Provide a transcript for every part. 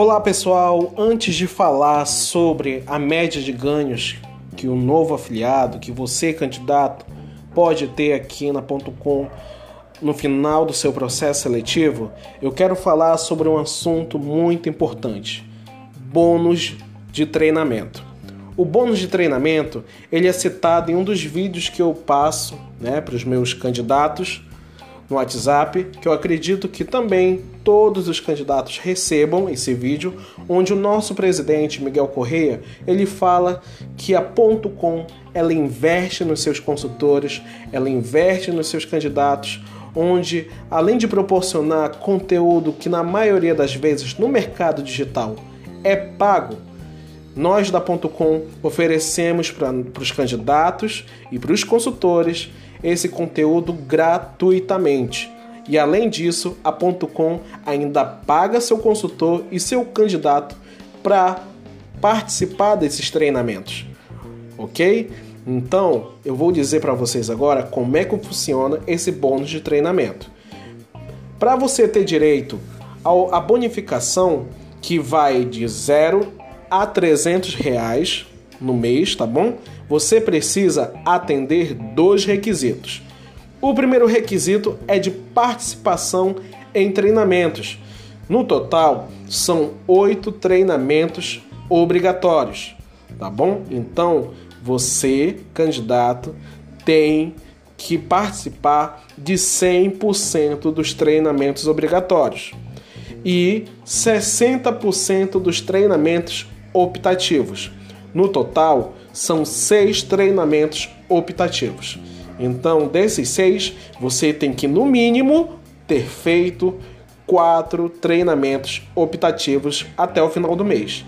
Olá pessoal, antes de falar sobre a média de ganhos que o novo afiliado, que você candidato pode ter aqui na Ponto .com no final do seu processo seletivo, eu quero falar sobre um assunto muito importante: bônus de treinamento. O bônus de treinamento ele é citado em um dos vídeos que eu passo né, para os meus candidatos no WhatsApp, que eu acredito que também todos os candidatos recebam esse vídeo, onde o nosso presidente Miguel Correia, ele fala que a Ponto .com ela investe nos seus consultores, ela investe nos seus candidatos, onde além de proporcionar conteúdo que na maioria das vezes no mercado digital é pago, nós da Ponto .com oferecemos para os candidatos e para os consultores esse conteúdo gratuitamente. E além disso, a .com ainda paga seu consultor e seu candidato para participar desses treinamentos. OK? Então, eu vou dizer para vocês agora como é que funciona esse bônus de treinamento. Para você ter direito à bonificação que vai de 0 a 300 reais no mês, tá bom? Você precisa atender dois requisitos. O primeiro requisito é de participação em treinamentos. No total, são oito treinamentos obrigatórios, tá bom? Então, você, candidato, tem que participar de 100% dos treinamentos obrigatórios e 60% dos treinamentos optativos. No total, são seis treinamentos optativos. Então, desses seis, você tem que, no mínimo, ter feito quatro treinamentos optativos até o final do mês.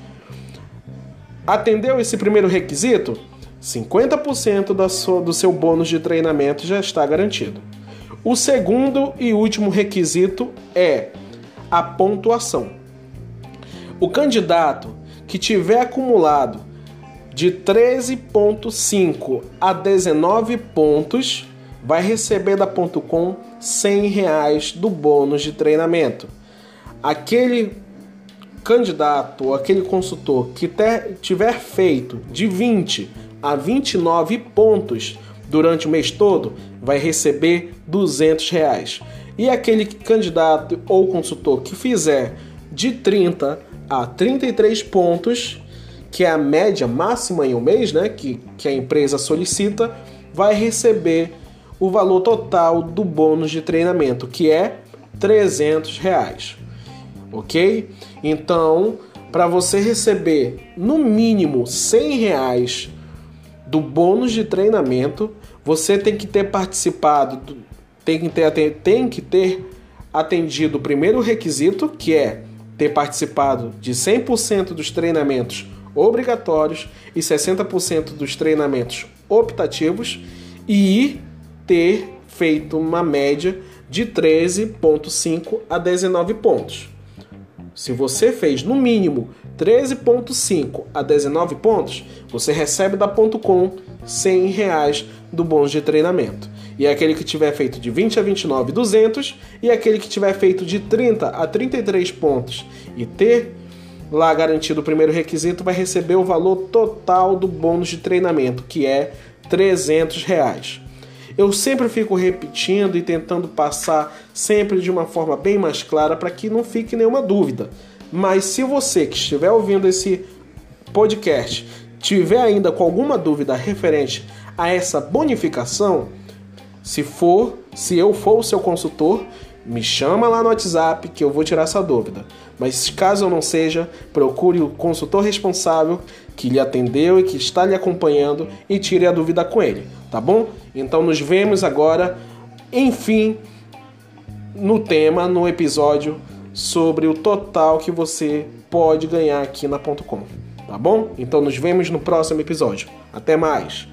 Atendeu esse primeiro requisito? 50% da sua, do seu bônus de treinamento já está garantido. O segundo e último requisito é a pontuação. O candidato que tiver acumulado de 13.5 a 19 pontos vai receber da ponto .com 100 reais do bônus de treinamento. Aquele candidato aquele consultor que ter, tiver feito de 20 a 29 pontos durante o mês todo vai receber 200 reais. E aquele candidato ou consultor que fizer de 30 a 33 pontos, que é a média máxima em um mês, né, que, que a empresa solicita, vai receber o valor total do bônus de treinamento, que é 300 reais. Ok? Então, para você receber no mínimo 100 reais do bônus de treinamento, você tem que ter participado, tem que ter, tem que ter atendido o primeiro requisito, que é ter participado de 100% dos treinamentos obrigatórios e 60% dos treinamentos optativos e ter feito uma média de 13,5 a 19 pontos. Se você fez no mínimo 13,5 a 19 pontos, você recebe da ponto .com 100 reais do bônus de treinamento e aquele que tiver feito de 20 a 29, 200, e aquele que tiver feito de 30 a 33 pontos e ter lá garantido o primeiro requisito vai receber o valor total do bônus de treinamento, que é 300 reais. Eu sempre fico repetindo e tentando passar sempre de uma forma bem mais clara para que não fique nenhuma dúvida. Mas se você que estiver ouvindo esse podcast tiver ainda com alguma dúvida referente a essa bonificação, se for, se eu for o seu consultor, me chama lá no WhatsApp que eu vou tirar essa dúvida. Mas caso eu não seja, procure o consultor responsável que lhe atendeu e que está lhe acompanhando e tire a dúvida com ele, tá bom? Então nos vemos agora, enfim, no tema, no episódio sobre o total que você pode ganhar aqui na .com, tá bom? Então nos vemos no próximo episódio. Até mais.